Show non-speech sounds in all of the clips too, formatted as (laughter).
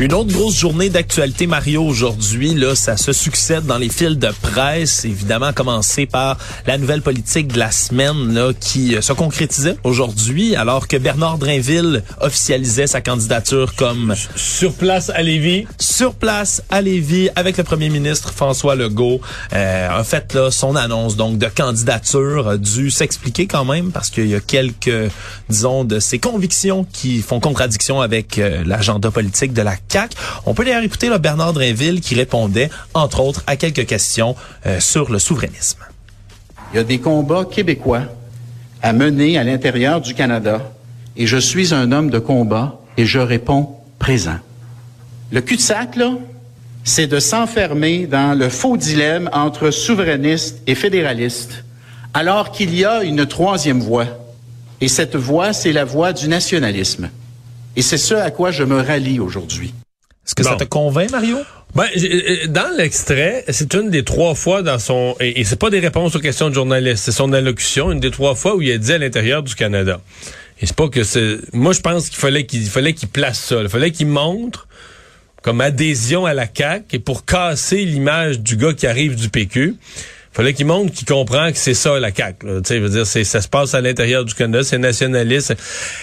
Une autre grosse journée d'actualité, Mario, aujourd'hui. Là, ça se succède dans les fils de presse, évidemment, à commencer par la nouvelle politique de la semaine là, qui euh, se concrétisait aujourd'hui, alors que Bernard Drinville officialisait sa candidature comme... Sur place à Lévis. Sur place à Lévis, avec le premier ministre François Legault. Euh, en fait, là, son annonce donc de candidature a dû s'expliquer quand même, parce qu'il y a quelques, disons, de ses convictions qui font contradiction avec euh, l'agenda politique de la on peut d'ailleurs écouter le Bernard Drinville qui répondait, entre autres, à quelques questions euh, sur le souverainisme. Il y a des combats québécois à mener à l'intérieur du Canada et je suis un homme de combat et je réponds présent. Le cul-de-sac, là, c'est de s'enfermer dans le faux dilemme entre souverainiste et fédéraliste, alors qu'il y a une troisième voie. Et cette voie, c'est la voie du nationalisme. Et c'est ce à quoi je me rallie aujourd'hui. Est-ce que ça te convainc, Mario? Ben, euh, dans l'extrait, c'est une des trois fois dans son et, c'est pas des réponses aux questions de journalistes, c'est son allocution, une des trois fois où il a dit à l'intérieur du Canada. Et c'est pas que c'est. Moi, je pense qu'il fallait qu'il fallait qu'il place ça. Il fallait qu'il montre comme adhésion à la CAQ et pour casser l'image du gars qui arrive du PQ fallait qu'il montre qu'il comprend que c'est ça la CAQ. Tu sais, veut dire, ça se passe à l'intérieur du Canada, c'est nationaliste.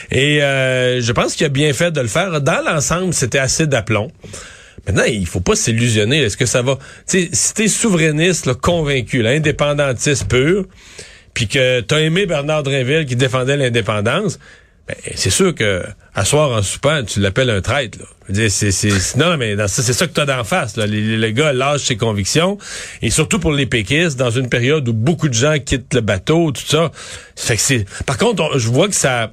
Et euh, je pense qu'il a bien fait de le faire. Dans l'ensemble, c'était assez d'aplomb. Maintenant, il faut pas s'illusionner. Est-ce que ça va? Tu sais, si t'es souverainiste, là, convaincu, là, indépendantiste pur, puis que t'as aimé Bernard Drinville qui défendait l'indépendance, ben, c'est sûr que à soir en soupant, tu l'appelles un traître. Là. C'est, c'est, non, mais c'est ça que tu as d'en face. Là. Les, gars lâchent ses convictions. Et surtout pour les péquistes, dans une période où beaucoup de gens quittent le bateau, tout ça. Fait que c'est. Par contre, je vois que ça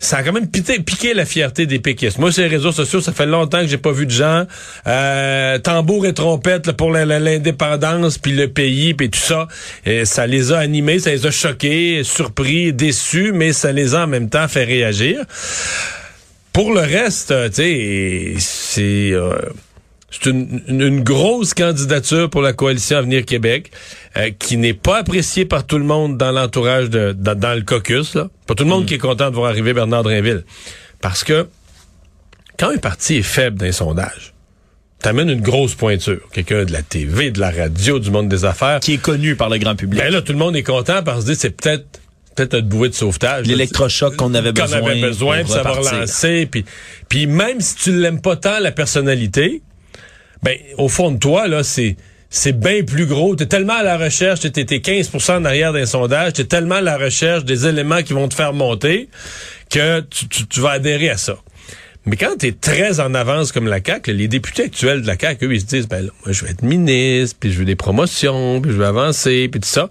ça a quand même piqué, la fierté des péquistes. Moi, sur les réseaux sociaux, ça fait longtemps que j'ai pas vu de gens euh, tambour et trompette pour l'indépendance, puis le pays, puis tout ça. Et ça les a animés, ça les a choqués, surpris, déçus, mais ça les a en même temps fait réagir. Pour le reste, tu sais, c'est... Euh, c'est une, grosse candidature pour la coalition Avenir Québec euh, qui n'est pas appréciée par tout le monde dans l'entourage de dans, le caucus. Là. Pas tout le monde mm. qui est content de voir arriver Bernard Drinville. Parce que quand un parti est faible dans les sondages, t'amènes une grosse pointure. Quelqu'un de la TV, de la radio, du monde des affaires. Qui est connu par le grand public. Ben là, tout le monde est content parce que c'est peut-être peut-être notre bouée de sauvetage. L'électrochoc qu'on avait besoin. Qu'on avait besoin, pour ça va relancer. Puis, puis même si tu l'aimes pas tant, la personnalité, ben au fond de toi là, c'est c'est bien plus gros. Tu es tellement à la recherche, tu es, 15% en arrière d'un sondage, tu es tellement à la recherche des éléments qui vont te faire monter que tu, vas adhérer à ça. Mais quand tu es très en avance comme la CAQ, les députés actuels de la CAQ, eux, ils se disent, ben là, moi, je vais être ministre, puis je veux des promotions, puis je veux avancer, puis tout ça.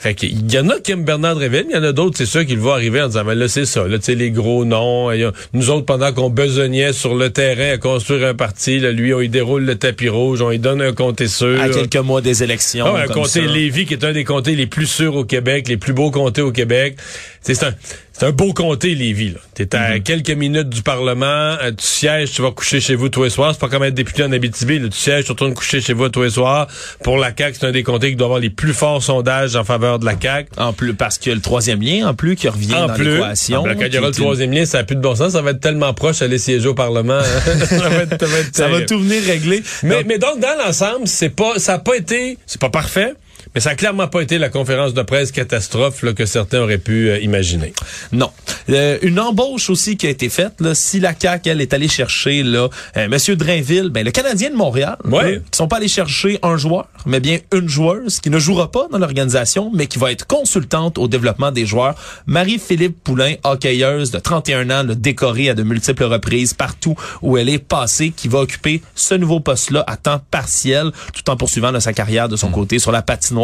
Fait qu'il y en a qui aiment Bernard Réville, il y en a d'autres, c'est sûr qu'il va arriver en disant, mais là, c'est ça, là, tu sais, les gros noms. nous autres, pendant qu'on besognait sur le terrain à construire un parti, là, lui, on y déroule le tapis rouge, on y donne un comté sûr. À quelques mois des élections. Ah, un comté Lévis, qui est un des comtés les plus sûrs au Québec, les plus beaux comtés au Québec. C'est un, c'est un beau comté, Lévis. Tu es à mhm. quelques minutes du Parlement, euh, tu sièges, tu vas coucher chez vous tous les soirs. C'est pas comme être député en Abitibi. Là, tu sièges, tu retournes coucher chez vous tous les soirs. Pour la CAQ, c'est un des comtés qui doit avoir les plus forts sondages en faveur de la CAQ. En plus, parce qu'il y a le troisième lien, en plus, qui revient en dans l'équation. Quand il y aura le troisième lien, ça n'a plus de bon sens. Ça va être tellement proche d'aller siéger au Parlement. (laughs) ça, va, être, ça, va tout venir régler. Mais, mais donc, dans l'ensemble, c'est pas, ça n'a pas été, c'est pas parfait. Mais ça n'a clairement pas été la conférence de presse catastrophe là, que certains auraient pu euh, imaginer. Non. Euh, une embauche aussi qui a été faite. Là, si la CAQ, elle, est allée chercher là, euh, Monsieur Drainville, ben, le Canadien de Montréal, ouais. qui sont pas allés chercher un joueur, mais bien une joueuse qui ne jouera pas dans l'organisation, mais qui va être consultante au développement des joueurs. Marie-Philippe Poulain, hockeyeuse de 31 ans, le décorée à de multiples reprises partout où elle est passée, qui va occuper ce nouveau poste-là à temps partiel, tout en poursuivant sa carrière de son mm. côté sur la patinoire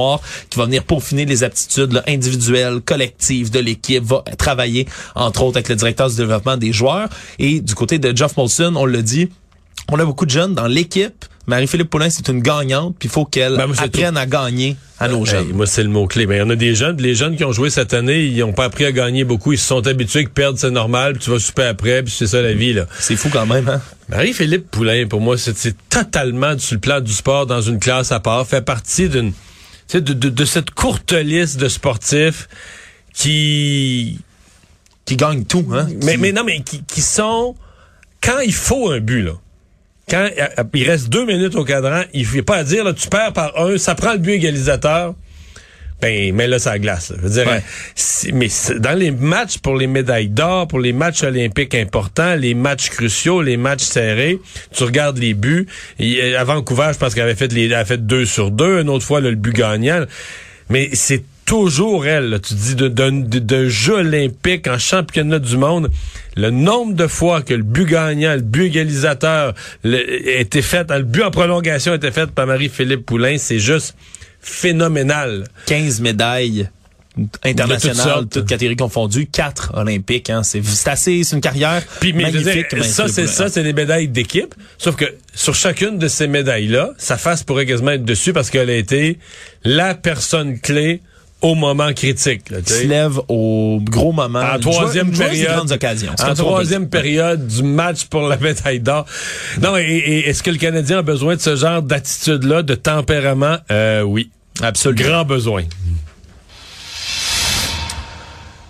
qui va venir peaufiner les aptitudes individuelles, collectives de l'équipe, va travailler entre autres avec le directeur du développement des joueurs. Et du côté de Jeff Molson, on le dit, on a beaucoup de jeunes dans l'équipe, Marie-Philippe Poulin, c'est une gagnante, puis il faut qu'elle Ben, apprenne à gagner à nos Hey, jeunes. moi, c'est le mot-clé. Mais il y en a des jeunes, les jeunes qui ont joué cette année, ils n'ont pas appris à gagner beaucoup. Ils se sont habitués que perdre, c'est normal, puis tu vas super après, puis c'est ça la vie, là. C'est fou quand même, hein? Marie-Philippe Poulain, pour moi, c'est totalement sur le plan du sport dans une classe à part, fait partie d'une de, de, de cette courte liste de sportifs qui Qui gagne tout, hein? mais Qui- mais non mais qui, qui sont quand il faut un but là. Quand euh, il reste deux minutes au cadran, il faut pas à dire là, tu perds par un, ça prend le but égalisateur. Ben, mais là, ça glace. là. Je veux dire, Ouais. mais dans les matchs pour les médailles d'or, pour les matchs olympiques importants, les matchs cruciaux, les matchs serrés, tu regardes les buts. Et, euh, à Vancouver, je pense qu'elle avait fait les, elle fait deux sur deux. Une autre fois, là, le but gagnant. Mais c'est toujours elle. là. Tu dis d'un jeu olympique en championnat du monde, le nombre de fois que le but gagnant, le but égalisateur le, était fait, le but en prolongation était fait par Marie-Philippe Poulain, c'est juste phénoménal. 15 médailles toutes internationales, toutes, catégories confondues, 4 olympiques. Hein. C'est assez, c'est une carrière Puis, mais magnifique. dire, ça, c'est ça, c'est des médailles d'équipe. Sauf que sur chacune de ces médailles-là, sa face pourrait quasiment être dessus parce qu'elle a été la personne clé au moment critique. là, se lève au gros moment. En troisième période. occasions. En troisième période du match pour la médaille d'or. Non, et, et est-ce que le Canadien a besoin de ce genre d'attitude-là, de tempérament? Euh, oui. Absolument. Grand besoin.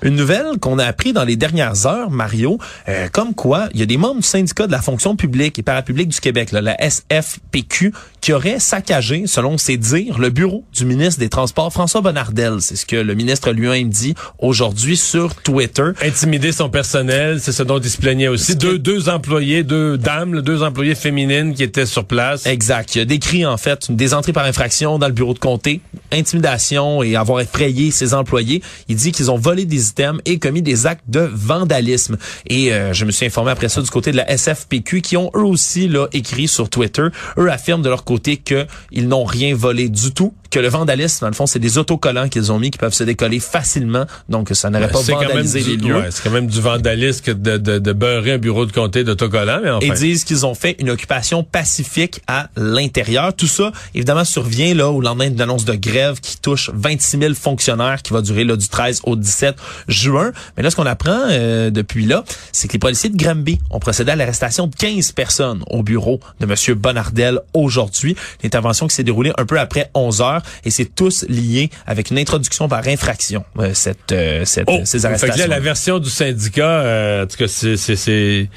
Une nouvelle qu'on a appris dans les dernières heures, Mario, euh, comme quoi il y a des membres du syndicat de la fonction publique et parapublique du Québec, là, la SFPQ, qui auraient saccagé, selon ses dires, le bureau du ministre des Transports, François Bonnardel. C'est ce que le ministre lui-même dit aujourd'hui sur Twitter. Intimider son personnel, c'est ce dont il se plaignait aussi. Deux, deux employés, deux dames, deux employés féminines qui étaient sur place. Exact. Il a décrit en fait des entrées par infraction dans le bureau de comté, intimidation et avoir effrayé ses employés. Il dit qu'ils ont volé des et commis des actes de vandalisme. Et euh, je me suis informé après ça du côté de la SFPQ qui ont eux aussi là écrit sur Twitter. Eux affirment de leur côté que ils n'ont rien volé du tout, que le vandalisme dans le fond c'est des autocollants qu'ils ont mis qui peuvent se décoller facilement, donc ça n'aurait pas vandalisé du- les lieux. ouais, c'est quand même du vandalisme que de, de, de beurrer un bureau de comté d'autocollants, mais enfin. et disent qu'ils ont fait une occupation pacifique à l'intérieur. Tout ça, évidemment, survient là au lendemain d'une annonce de grève qui touche 26 000 fonctionnaires qui va durer là, du 13 au 17 juin. Mais là, ce qu'on apprend euh, depuis là, c'est que les policiers de Granby ont procédé à l'arrestation de 15 personnes au bureau de Monsieur Bonardel aujourd'hui. L'intervention qui s'est déroulée un peu après 11 heures et c'est tous liés avec une introduction par infraction, euh, cette, euh, cette, Oh, ces fait que arrestations. là, la version du syndicat, euh, en tout cas, c'est, c'est, c'est,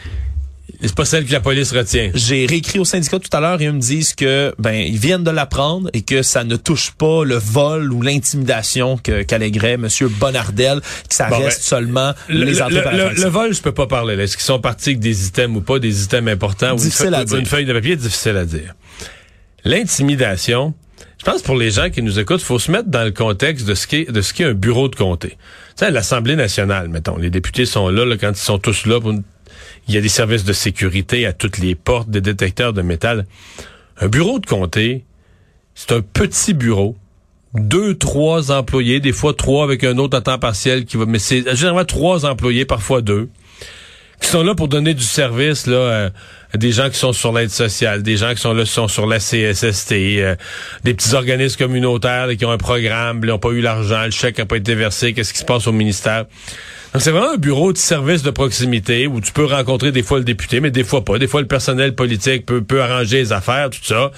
c'est pas celle que la police retient. J'ai réécrit au syndicat tout à l'heure et ils me disent que ben ils viennent de l'apprendre et que ça ne touche pas le vol ou l'intimidation que qu'alléguerait Monsieur Bonardel, que ça Bon, reste ben, seulement Le, les le- entrées par le- infraction. le vol, je peux pas parler. Est-ce qu'ils sont partis avec des items ou pas, des items importants ou une, Difficile feuille- à dire. une feuille de papier, difficile à dire. L'intimidation, je pense pour les gens qui nous écoutent, faut se mettre dans le contexte de ce qu'est de ce un bureau de comté. Tu sais, l'Assemblée nationale, mettons, les députés sont là, là quand ils sont tous là. il y a des services de sécurité à toutes les portes, des détecteurs de métal. Un bureau de comté, c'est un petit bureau deux, trois employés, des fois trois avec un autre à temps partiel qui va, mais c'est généralement trois employés, parfois deux, qui sont là pour donner du service là euh, des gens qui sont sur l'aide sociale, des gens qui sont là sont sur la CSST, euh, des petits organismes communautaires qui ont un programme, ils n'ont pas eu l'argent, le chèque n'a pas été versé, qu'est-ce qui se passe au ministère? Donc c'est vraiment un bureau de service de proximité où tu peux rencontrer des fois le député, mais des fois pas. Des fois le personnel politique peut, peut arranger les affaires, tout ça.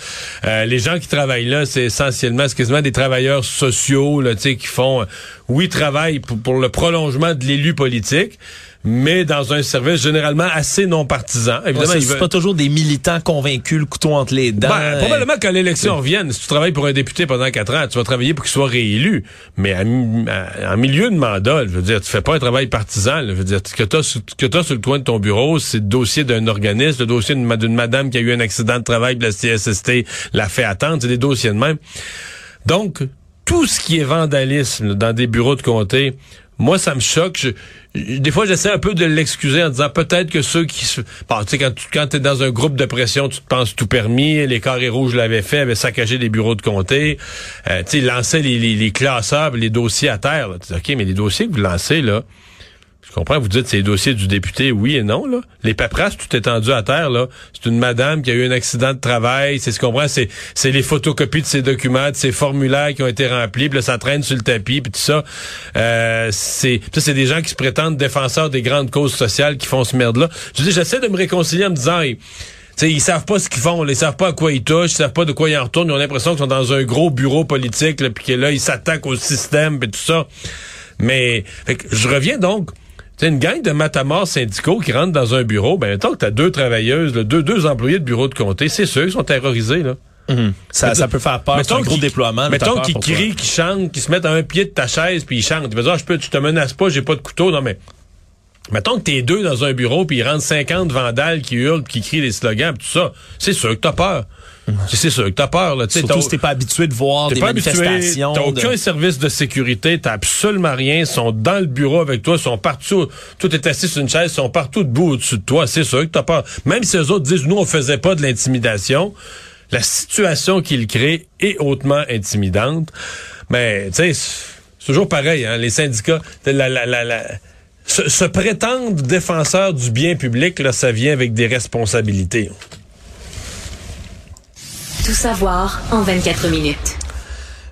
Euh, les gens qui travaillent là, c'est essentiellement, des travailleurs sociaux, qui font, euh, oui, travaillent pour, pour le prolongement de l'élu politique, mais dans un service généralement assez non partisan. Ouais, Évidemment, c'est ils c'est pas toujours des militants convaincus, le couteau entre les dents. ben, probablement quand l'élection revienne, si tu travailles pour un député pendant quatre ans, tu vas travailler pour qu'il soit réélu. Mais en milieu de mandat, je veux dire, tu fais pas un travail partisan. là. je veux dire, ce que tu as, que t'as sur le coin de ton bureau, c'est le dossier d'un organisme, le dossier d'une ma- d'une madame qui a eu un accident de travail, puis la CSST l'a fait attendre. C'est des dossiers de même. Donc, tout ce qui est vandalisme dans des bureaux de comté, moi, ça me choque. Des fois, j'essaie un peu de l'excuser en disant peut-être que ceux qui se... Bon, tu sais, quand tu quand es dans un groupe de pression, tu te penses tout permis. Les carrés rouges l'avaient fait, avaient saccagé des bureaux de comté. Euh, tu sais, ils lançaient les, les, les classeurs, les dossiers à terre. là. OK, mais les dossiers que vous lancez, là, Je comprends, vous dites c'est les dossiers du député, oui et non. Là. Les paperasses, tout est tendu à terre. là. C'est une madame qui a eu un accident de travail. C'est ce qu'on comprend, c'est, c'est les photocopies de ses documents, de ses formulaires qui ont été remplis, puis là, ça traîne sur le tapis, puis tout ça. Euh, c'est, ça, c'est des gens qui se prétendent défenseurs des grandes causes sociales qui font ce merde-là. Je dis, j'essaie de me réconcilier en me disant... hey, T'sais, ils savent pas ce qu'ils font, là. ils savent pas à quoi ils touchent, ils savent pas de quoi ils en retournent, ils ont l'impression qu'ils sont dans un gros bureau politique, puis que là, ils s'attaquent au système, et tout ça. Mais fait que je reviens donc c'est une gang de matamors syndicaux qui rentrent dans un bureau, ben tant que t'as deux travailleuses, là, deux, deux employés de bureau de comté, c'est ceux qui sont terrorisés, là. Mhm. Ça, ça peut faire peur. C'est un gros qu'ils- déploiement. Mettons qu'ils crient, qu'ils chantent, qu'ils se mettent à un pied de ta chaise, puis ils chantent. Ils dire, ah, je peux, tu te menaces pas, j'ai pas de couteau. Non, mais mettons que t'es deux dans un bureau, puis ils rentrent 50 vandales qui hurlent, qui crient des slogans, puis tout ça. C'est sûr que t'as peur. C'est- sûr que t'as peur. Là. Surtout t'as- si t'es pas habitué de voir des pas manifestations. t'as de- aucun service de sécurité, t'as absolument rien, ils sont dans le bureau avec toi, ils sont partout, tout est assis sur une chaise, ils sont partout debout au-dessus de toi, c'est sûr que t'as peur. Même si les autres disent, nous, on faisait pas de l'intimidation, la situation qu'ils créent est hautement intimidante. Mais, tu sais, c'est toujours pareil, hein, les syndicats, la, la, la, la- se, se prétendre défenseur du bien public, là, ça vient avec des responsabilités. Tout savoir en 24 minutes.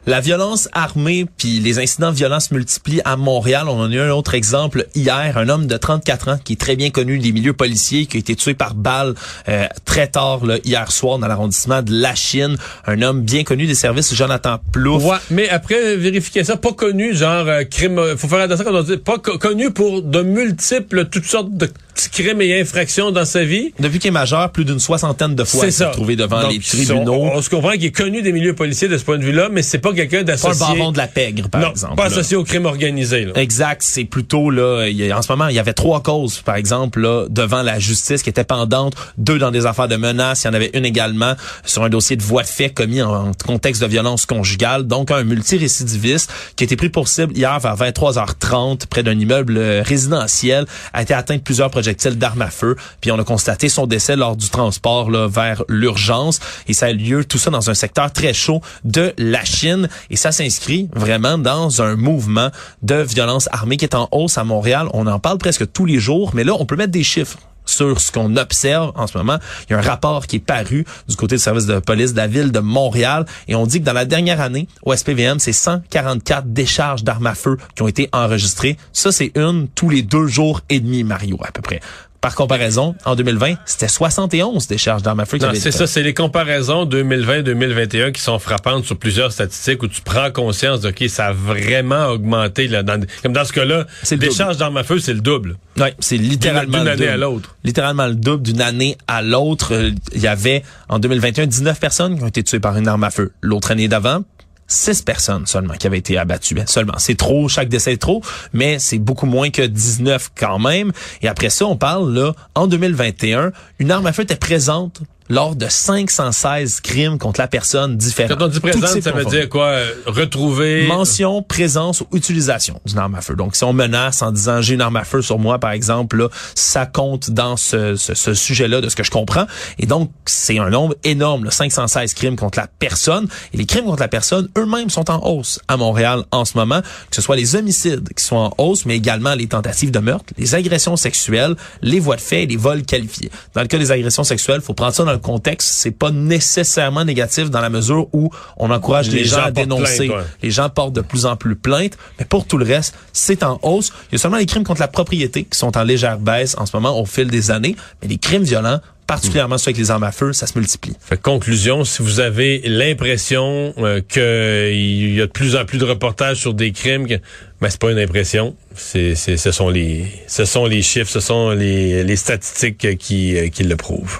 La violence armée puis les incidents de violence multiplient à Montréal. On en a eu un autre exemple hier, un homme de 34 ans qui est très bien connu des milieux policiers, qui a été tué par balle euh, très tard là, hier soir dans l'arrondissement de La Chine. Un homme bien connu des services, Jonathan Plouffe. Ouais, mais après vérifier ça, pas connu, genre euh, crime. euh, faut faire attention quand on dit pas co- connu pour de multiples, toutes sortes de petits crimes et infractions dans sa vie? Depuis qu'il est majeur, plus d'une soixantaine de fois il s'est retrouvé devant Donc, les tribunaux. On, on se comprend qu'il est connu des milieux policiers de ce point de vue-là, mais c'est pas quelqu'un Pas le d'associé. baron de la pègre, par non, exemple. pas là. associé au crime organisé. Là. Exact, c'est plutôt là. il en ce moment, il y avait trois causes, par exemple, là, devant la justice qui étaient pendantes. Deux dans des affaires de menaces. Il y en avait une également sur un dossier de voie de fait commis en, en contexte de violence conjugale. Donc un multirécidiviste qui a été pris pour cible hier vers 23h30 près d'un immeuble euh, résidentiel a été atteint de plusieurs projectiles d'armes à feu. Puis on a constaté son décès lors du transport là, vers l'urgence. Et ça a eu lieu tout ça dans un secteur très chaud de la Chine. Et ça s'inscrit vraiment dans un mouvement de violence armée qui est en hausse à Montréal. On en parle presque tous les jours, mais là, on peut mettre des chiffres sur ce qu'on observe en ce moment. Il y a un rapport qui est paru du côté du service de police de la ville de Montréal et on dit que dans la dernière année, au SPVM, c'est 144 décharges d'armes à feu qui ont été enregistrées. Ça, c'est une tous les deux jours et demi, Mario, à peu près. Par comparaison, en 2020, c'était 71 décharges d'armes à feu c'est ça, c'est les comparaisons 2020-2021 qui sont frappantes sur plusieurs statistiques où tu prends conscience de, OK, ça a vraiment augmenté. Là, dans, comme dans ce cas-là, les double. charges d'armes à feu, c'est le double. Ouais, c'est littéralement D'une année double. à l'autre. Littéralement le double d'une année à l'autre. Euh, Il y avait en 2021 19 personnes qui ont été tuées par une arme à feu. L'autre année d'avant, 6 personnes seulement qui avaient été abattues. Ben, Seulement. C'est trop, chaque décès est trop, mais c'est beaucoup moins que 19 quand même. Et après ça, on parle là, en 2021, une arme à feu était présente lors de 516 crimes contre la personne différente. Quand on dit présente, ça veut dire quoi? Euh, retrouver... Mention, présence ou utilisation d'une arme à feu. Donc, si on menace en disant j'ai une arme à feu sur moi, par exemple, là, ça compte dans ce, ce, ce sujet-là de ce que je comprends. Et donc, c'est un nombre énorme, là, 516 crimes contre la personne. Et les crimes contre la personne eux-mêmes sont en hausse à Montréal en ce moment, que ce soit les homicides qui sont en hausse, mais également les tentatives de meurtre, les agressions sexuelles, les voies de fait et les vols qualifiés. Dans le cas des agressions sexuelles, faut prendre ça dans le contexte. C'est pas nécessairement négatif dans la mesure où on encourage les, Les gens gens à dénoncer. plainte, ouais. Les gens portent de plus en plus plainte, mais pour tout le reste, c'est en hausse. Il y a seulement les crimes contre la propriété qui sont en légère baisse en ce moment au fil des années, mais les crimes violents, particulièrement ceux avec les armes à feu, ça se multiplie. Fait conclusion, si vous avez l'impression euh, qu'il y a de plus en plus de reportages sur des crimes, que, ben c'est pas une impression, c'est, c'est, ce sont les, ce sont les chiffres, ce sont les, les statistiques qui, euh, qui le prouvent.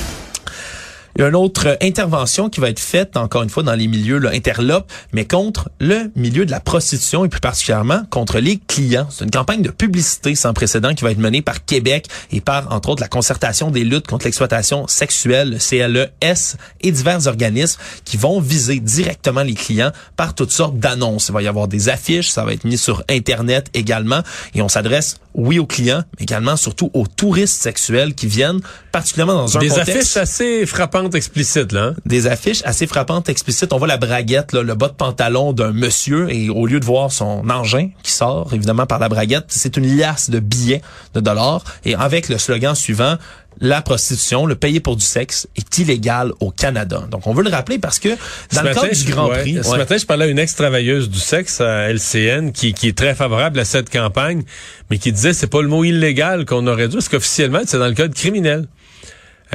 Il y a une autre euh, intervention qui va être faite, encore une fois, dans les milieux là, interlopes, mais contre le milieu de la prostitution et plus particulièrement contre les clients. C'est une campagne de publicité sans précédent qui va être menée par Québec et par, entre autres, la concertation des luttes contre l'exploitation sexuelle, le CLES, et divers organismes qui vont viser directement les clients par toutes sortes d'annonces. Il va y avoir des affiches, ça va être mis sur Internet également, et on s'adresse, oui, aux clients, mais également surtout aux touristes sexuels qui viennent, particulièrement dans un Des contexte... affiches assez frappantes frappantes explicites, là. hein? des affiches assez frappantes, explicites. On voit la braguette, là, le bas de pantalon d'un monsieur, et au lieu de voir son engin qui sort, évidemment, par la braguette, c'est une liasse de billets de dollars, et avec le slogan suivant, la prostitution, le payer pour du sexe, est illégal au Canada. Donc, on veut le rappeler parce que dans Ce le matin, cadre du Grand ouais, Prix... Ce ouais. matin, je parlais à une ex-travailleuse du sexe à LCN qui, qui est très favorable à cette campagne, mais qui disait c'est pas le mot illégal qu'on aurait dû, parce qu'officiellement, c'est dans le code criminel.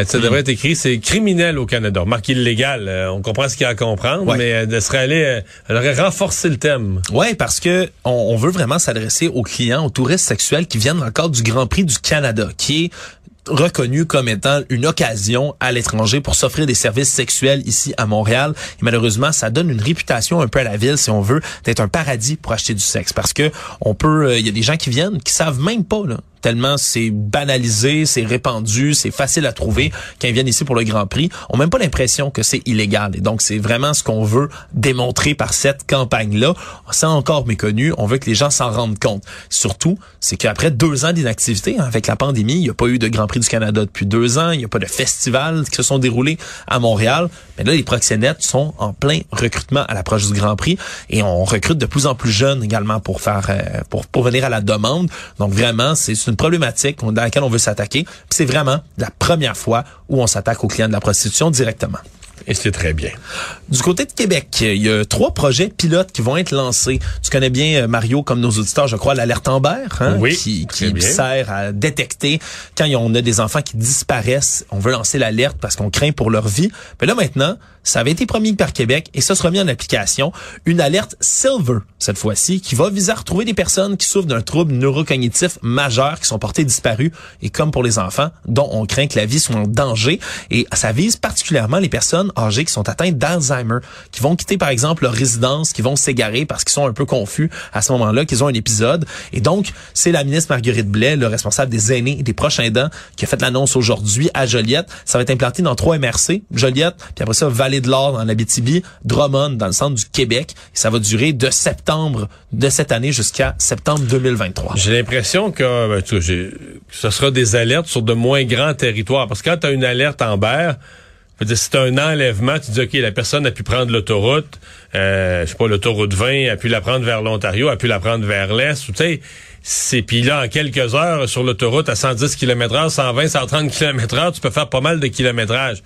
Ça devrait être écrit, c'est criminel au Canada. Marque illégal, euh, on comprend ce qu'il y a à comprendre, Ouais. mais elle serait allée, euh, elle aurait renforcé le thème. Ouais, parce que on, on veut vraiment s'adresser aux clients, aux touristes sexuels qui viennent cadre du Grand Prix du Canada, qui est reconnu comme étant une occasion à l'étranger pour s'offrir des services sexuels ici à Montréal. Et malheureusement, ça donne une réputation un peu à la ville, si on veut, d'être un paradis pour acheter du sexe. Parce que on peut, euh, il y a des gens qui viennent qui savent même pas, là, tellement c'est banalisé, c'est répandu, c'est facile à trouver. Quand ils viennent ici pour le Grand Prix, ont même pas l'impression que c'est illégal. Et donc, c'est vraiment ce qu'on veut démontrer par cette campagne-là. C'est encore méconnu. On veut que les gens s'en rendent compte. Surtout, c'est qu'après deux ans d'inactivité, hein, avec la pandémie, il n'y a pas eu de Grand Prix du Canada depuis deux ans. Il n'y a pas de festivals qui se sont déroulés à Montréal. Mais là, les proxénètes sont en plein recrutement à l'approche du Grand Prix et on recrute de plus en plus jeunes également pour faire, euh, pour, pour venir à la demande. Donc vraiment, c'est une problématique dans laquelle on veut s'attaquer. C'est vraiment la première fois où on s'attaque aux clients de la prostitution directement. Et c'est très bien. Du côté de Québec, il y a trois projets pilotes qui vont être lancés. Tu connais bien, euh, Mario, comme nos auditeurs, je crois, l'alerte Amber, hein, Oui, qui, qui sert à détecter quand on a des enfants qui disparaissent. On veut lancer l'alerte parce qu'on craint pour leur vie. Mais là, maintenant, ça avait été promis par Québec et ça sera mis en application. Une alerte Silver, cette fois-ci, qui va viser à retrouver des personnes qui souffrent d'un trouble neurocognitif majeur, qui sont portées disparues et comme pour les enfants, dont on craint que la vie soit en danger. Et ça vise particulièrement les personnes âgées qui sont atteintes d'Alzheimer, qui vont quitter par exemple leur résidence, qui vont s'égarer parce qu'ils sont un peu confus à ce moment-là, qu'ils ont un épisode. Et donc, c'est la ministre Marguerite Blais, le responsable des aînés et des proches aidants, qui a fait l'annonce aujourd'hui à Joliette. Ça va être implanté dans trois MRC, Joliette, puis après ça, Vallée de l'Or dans l'Abitibi, Drummond dans le centre du Québec. Ça va durer de septembre de cette année jusqu'à septembre 2023. J'ai l'impression que, ben, que ce sera des alertes sur de moins grands territoires. Parce que quand tu as une alerte je veux t'as un enlèvement, tu dis, OK, la personne a pu prendre l'autoroute, euh, je sais pas, l'autoroute 20, a pu la prendre vers l'Ontario, a pu la prendre vers l'Est, tu sais, c'est puis là, en quelques heures, sur l'autoroute, à 110 km heure, 120, 130 km heure, tu peux faire pas mal de kilométrage.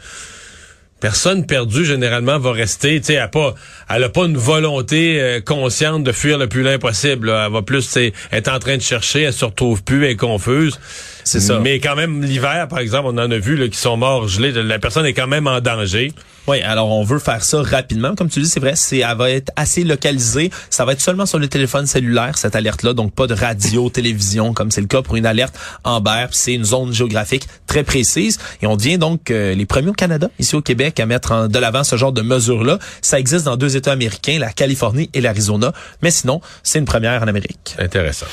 Personne perdue, généralement, va rester, tu sais, elle a pas, elle a pas une volonté euh, consciente de fuir le plus loin possible. là. Elle va plus, tu être en train de chercher, elle se retrouve plus, elle est confuse. C'est ça. Mais quand même, l'hiver, par exemple, on en a vu là, qui sont morts gelés. La personne est quand même en danger. Oui, alors on veut faire ça rapidement. Comme tu dis, c'est vrai, c'est, elle va être assez localisée. Ça va être seulement sur le téléphone cellulaire, cette alerte-là, donc pas de radio, (laughs) télévision, comme c'est le cas pour une alerte Amber. Puis C'est une zone géographique très précise. Et on devient donc euh, les premiers au Canada, ici au Québec, à mettre en- de l'avant ce genre de mesures-là. Ça existe dans deux États américains, la Californie et l'Arizona. Mais sinon, c'est une première en Amérique. Intéressant.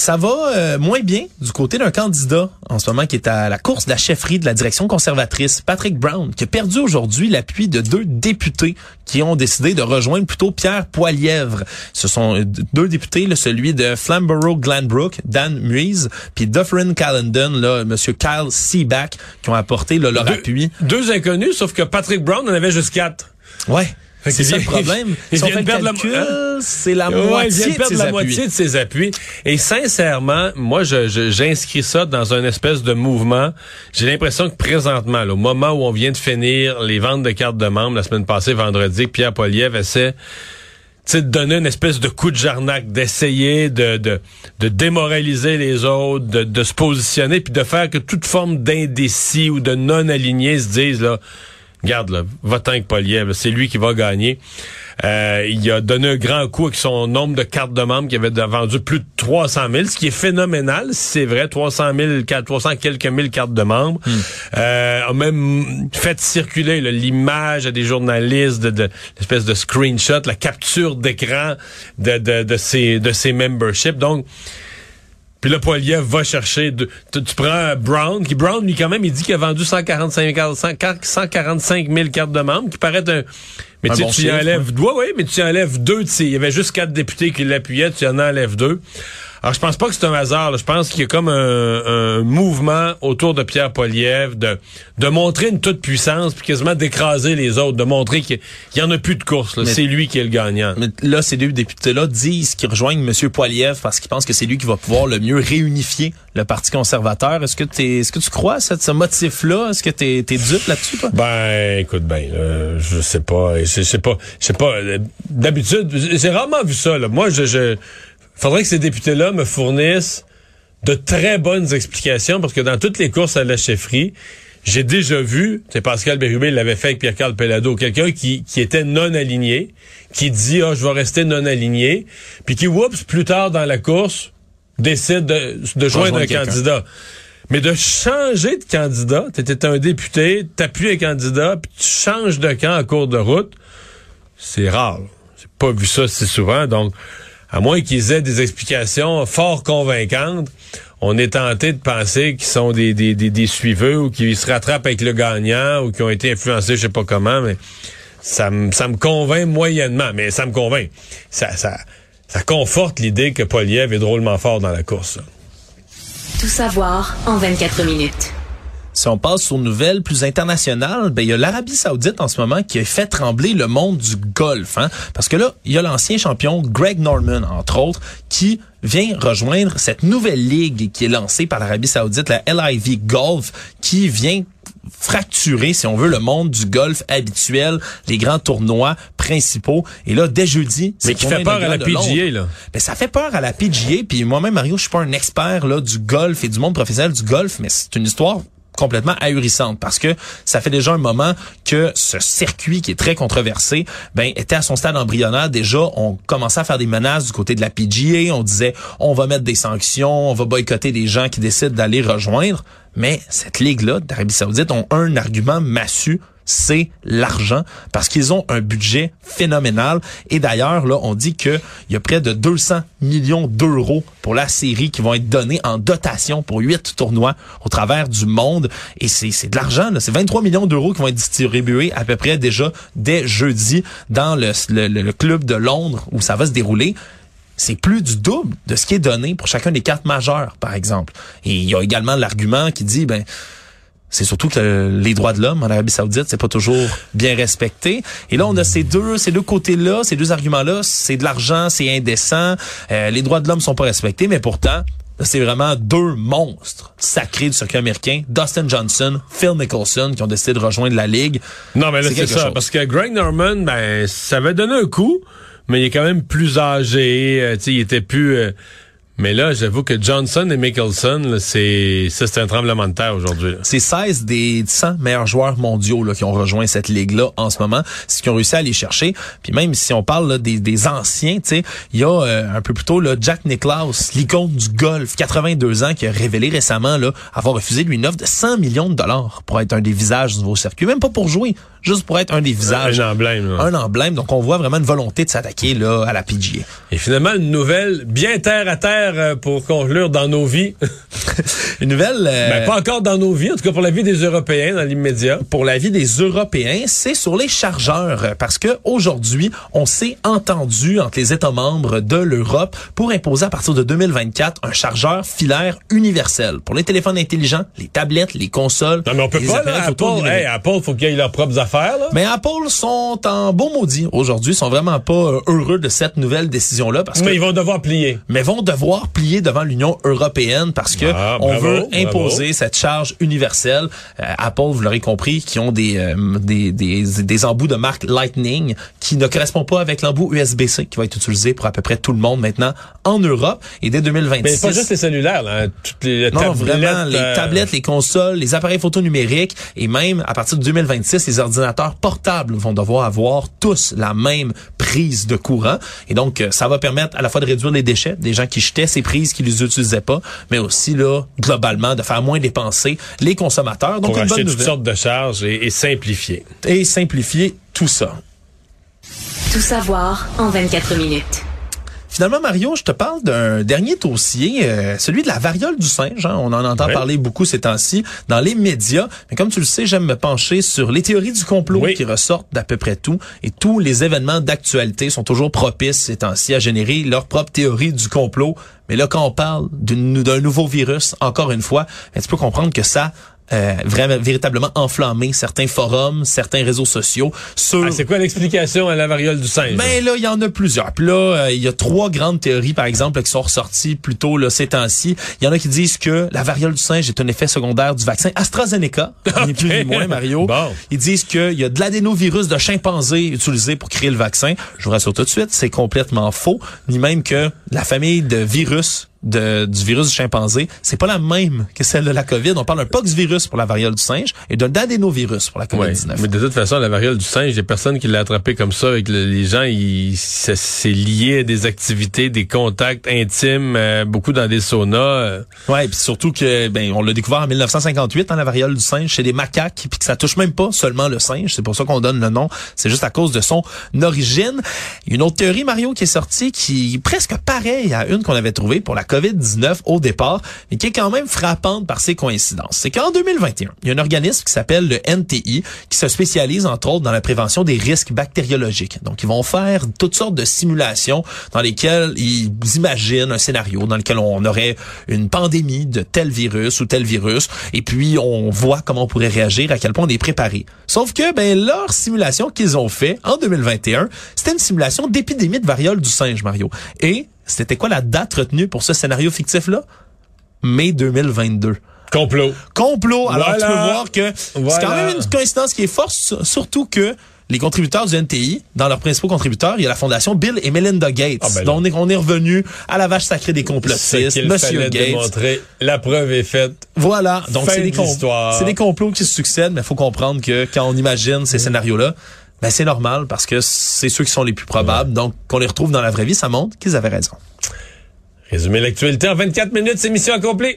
Ça va euh, moins bien du côté d'un candidat en ce moment qui est à la course de la chefferie de la direction conservatrice, Patrick Brown, qui a perdu aujourd'hui l'appui de deux députés qui ont décidé de rejoindre plutôt Pierre Poilièvre. Ce sont euh, deux députés, là, celui de Flamborough-Glanbrook, Dan Muise, puis Dufferin Callendon, là, Monsieur Kyle Seaback, qui ont apporté là, leur Deux- appui. Deux inconnus, sauf que Patrick Brown en avait juste quatre. Ouais. C'est ça le problème. Si on fait le la- hein? c'est la Ouais, moitié de perdre ses la appuis. moitié de ses appuis. Et sincèrement, moi, j'inscris ça dans un espèce de mouvement. J'ai l'impression que présentement, là, au moment où on vient de finir les ventes de cartes de membres la semaine passée, vendredi, Pierre Poliev essaie de donner une espèce de coup de jarnac, d'essayer de, de, de démoraliser les autres, de, de se positionner, puis de faire que toute forme d'indécis ou de non-aligné se dise, là, regarde, là, va-t'en avec Poliev, c'est lui qui va gagner. Euh, il a donné un grand coup avec son nombre de cartes de membres qui avait vendu plus de 300 000, ce qui est phénoménal, si c'est vrai, 300 000, 300 quelques mille cartes de membres. Euh, a même fait circuler l'image à des journalistes de, de l'espèce de screenshot, la capture d'écran de, de, de ces de ces memberships. Donc puis là, Poiliev va chercher. de- tu, tu prends Brown, qui Brown, lui, quand même, il dit qu'il a vendu 145, 145 000 cartes de membres, qui paraît un. Mais Un tu, bon tu y chiffre, enlèves. Ouais, ouais, mais tu enlèves deux. Il y avait juste quatre députés qui l'appuyaient, tu en enlèves deux. Alors, je pense pas que c'est un hasard. là. Je pense qu'il y a comme un, un mouvement autour de Pierre Poliev de, de montrer une toute puissance puis quasiment d'écraser les autres, de montrer qu'il y en a plus de course. C'est lui qui est le gagnant. Mais là, ces deux députés-là disent qu'ils rejoignent M. Poiliev parce qu'ils pensent que c'est lui qui va pouvoir le mieux réunifier le Parti conservateur. Est-ce que, t'es, est-ce que tu crois à cette- ce motif-là? Est-ce que tu es, dupe là-dessus, toi? Ben, écoute, ben, euh, je sais pas, je sais pas, je sais pas. euh, D'habitude, j'ai rarement vu ça. Là. Moi, je, je, faudrait que ces députés-là me fournissent de très bonnes explications parce que dans toutes les courses à la chefferie, j'ai déjà vu, c'est Pascal Bérubé l'avait fait avec Pierre-Carl Pellado, quelqu'un qui, qui était non aligné, qui dit ah je vais rester non aligné, puis qui oups plus tard dans la course décide de, de joindre un candidat. Mais de changer de candidat, t'étais un député, t'appuies un candidat, puis tu changes de camp en cours de route, c'est rare. J'ai pas vu ça si souvent, donc à moins qu'ils aient des explications fort convaincantes, on est tenté de penser qu'ils sont des, des, des, des suiveux ou qu'ils se rattrapent avec le gagnant ou qui ont été influencés, je sais pas comment, mais ça me ça me convainc moyennement, mais ça me convainc. Ça, ça, ça conforte l'idée que Poliev est drôlement fort dans la course. Tout savoir en 24 minutes. Si on passe aux nouvelles plus internationales, ben il y a l'Arabie Saoudite en ce moment qui a fait trembler le monde du golf, hein? Parce que là, il y a l'ancien champion Greg Norman, entre autres, qui vient rejoindre cette nouvelle ligue qui est lancée par l'Arabie Saoudite, la LIV Golf, qui vient fracturer, si on veut, le monde du golf habituel, les grands tournois principaux. Et là, dès jeudi, Mais qui fait peur à la PGA, là. Ben, ça fait peur à la PGA. Puis moi-même, Mario, je suis pas un expert là du golf et du monde professionnel du golf, mais c'est une histoire complètement ahurissante parce que ça fait déjà un moment que ce circuit qui est très controversé ben était à son stade embryonnaire. Déjà on commençait à faire des menaces du côté de la PGA on disait on va mettre des sanctions on va boycotter des gens qui décident d'aller rejoindre. Mais cette ligue là d'Arabie Saoudite ont un argument massu c'est l'argent parce qu'ils ont un budget phénoménal. Et d'ailleurs là on dit que il y a près de 200 millions d'euros pour la série qui vont être donnés en dotation pour huit tournois au travers du monde. Et c'est de l'argent c'est 23 millions d'euros qui vont être distribués à peu près déjà dès jeudi dans le, le, le club de Londres où ça va se dérouler. C'est plus du double de ce qui est donné pour chacun des quatre majeurs, par exemple. Et il y a également l'argument qui dit, ben, c'est surtout que les droits de l'homme en Arabie Saoudite, c'est pas toujours bien respecté. Et là, on a ces deux, ces deux côtés-là, ces deux arguments-là. C'est de l'argent, c'est indécent. Euh, les droits de l'homme sont pas respectés, mais pourtant, c'est vraiment deux monstres sacrés du circuit américain. Dustin Johnson, Phil Nicholson, qui ont décidé de rejoindre la ligue. Non, mais là, C'est ça. chose. Parce que Greg Norman, ben, ça avait donné un coup, mais il est quand même plus âgé. euh, tu sais, il était plus... euh, mais là, j'avoue que Johnson et Mickelson, c'est c'est un tremblement de terre aujourd'hui. C'est 16 des 100 meilleurs joueurs mondiaux là, qui ont rejoint cette ligue-là en ce moment, ce qui ont réussi à aller chercher. Puis même si on parle là, des, anciens, il y a euh, un peu plus tôt là, Jack Nicklaus, l'icône du golf, 82 ans, qui a révélé récemment là, avoir refusé lui une offre de 100 millions de dollars pour être un des visages du nouveau circuit, même pas pour jouer, juste pour être un des visages. Un emblème. là. Un emblème, donc on voit vraiment une volonté de s'attaquer là à la PGA. Et finalement, une nouvelle bien terre à terre euh, pour conclure dans nos vies. (laughs) Une nouvelle. euh, ben, pas encore dans nos vies, en tout cas pour la vie des Européens dans l'immédiat. pour la vie des Européens, c'est sur les chargeurs parce que aujourd'hui, on s'est entendu entre les États membres de l'Europe pour imposer à partir de 2024 un chargeur filaire universel pour les téléphones intelligents, les tablettes, les consoles. Non, mais on peut les pas, là, Apple, hey, Apple, faut qu'ils aient leurs propres affaires, là. Mais Apple sont en beau maudit aujourd'hui, sont vraiment pas euh, heureux de cette nouvelle décision-là parce que Mais ils vont devoir plier. mais vont devoir plier devant l'Union européenne parce que Ah, on bravo, veut bravo. imposer cette charge universelle. Euh, Apple, vous l'aurez compris, qui ont des, euh, des, des, des embouts de marque Lightning qui ne correspondent pas avec l'embout USB-C qui va être utilisé pour à peu près tout le monde maintenant en Europe. Et dès 2026... Mais c'est pas juste les cellulaires, là. hein, Toutes les Non, tablettes, vraiment, les euh, tablettes, les consoles, les appareils photo numériques et même à partir de 2026, les ordinateurs portables vont devoir avoir tous la même prise de courant. Et donc, euh, ça va permettre à la fois de réduire les déchets des gens qui jetaient ces prises, qui les utilisaient pas, mais aussi, là, globalement, de faire moins dépenser les consommateurs. Donc, pour une bonne toutes nouvelle. sortes de charges et, et simplifier. Et simplifier tout ça. Tout savoir en 24 minutes. Finalement, Mario, je te parle d'un dernier dossier, euh, celui de la variole du singe. hein. On en entend parler beaucoup ces temps-ci dans les médias. Mais comme tu le sais, j'aime me pencher sur les théories du complot Oui. qui ressortent d'à peu près tout. Et tous les événements d'actualité sont toujours propices ces temps-ci à générer leur propre théorie du complot. Mais là, quand on parle d'un nouveau virus, encore une fois, ben, tu peux comprendre que ça euh, vraiment véritablement enflammé certains forums, certains réseaux sociaux sur Ah, c'est quoi l'explication à la variole du singe? ben là, il y en a plusieurs. Puis là, euh, il y a trois grandes théories, par exemple, qui sont ressorties plus tôt là, ces temps-ci. Il y en a qui disent que la variole du singe est un effet secondaire du vaccin AstraZeneca, (laughs) ni plus ni moins, Mario. Bon. Ils disent qu'il y a de l'adénovirus de chimpanzé utilisé pour créer le vaccin. Je vous rassure tout de suite, c'est complètement faux. Ni même que la famille de virus de, du virus du chimpanzé, c'est pas la même que celle de la COVID. On parle d'un poxvirus pour la variole du singe et d'un adénovirus pour la Ouais, COVID-19. mais de toute façon, la variole du singe, il y a personne qui l'a attrapé comme ça. Avec le- les gens, c'est lié à des activités, des contacts intimes, euh, beaucoup dans des saunas. euh. Ouais, puis surtout que ben on l'a découvert en 1958 hein, la variole du singe chez des macaques puis que ça touche même pas seulement le singe, c'est pour ça qu'on donne le nom, c'est juste à cause de son origine. Une autre théorie Mario qui est sortie qui est presque pareille à une qu'on avait trouvée pour la COVID-19 au départ, mais qui est quand même frappante par ses coïncidences. C'est qu'en 2021, il y a un organisme qui s'appelle le NTI qui se spécialise entre autres dans la prévention des risques bactériologiques. Donc ils vont faire toutes sortes de simulations dans lesquelles ils imaginent un scénario dans lequel on aurait une pandémie de tel virus ou tel virus et puis on voit comment on pourrait réagir, à quel point on est préparé. Sauf que ben leur simulation qu'ils ont fait en 2021, c'était une simulation d'épidémie de variole du singe Mario. Et c'était quoi la date retenue pour ce scénario fictif là Mai 2022 Complot. complot. Alors Voilà. tu peux voir que c'est quand même une coïncidence qui est forte, sur- surtout que les contributeurs du NTI, dans leurs principaux contributeurs, il y a la fondation Bill et Melinda Gates. Ah, ben là. Donc on est, on est revenu à la vache sacrée des complotistes, Monsieur Gates. démontrer. La preuve est faite. Voilà. Donc c'est des, com- des complots qui se succèdent, mais il faut comprendre que quand on imagine ces scénarios-là, ben c'est normal parce que c'est ceux qui sont les plus probables. Donc qu'on les retrouve dans la vraie vie, ça montre qu'ils avaient raison. Résumer l'actualité en 24 minutes, c'est mission accomplie.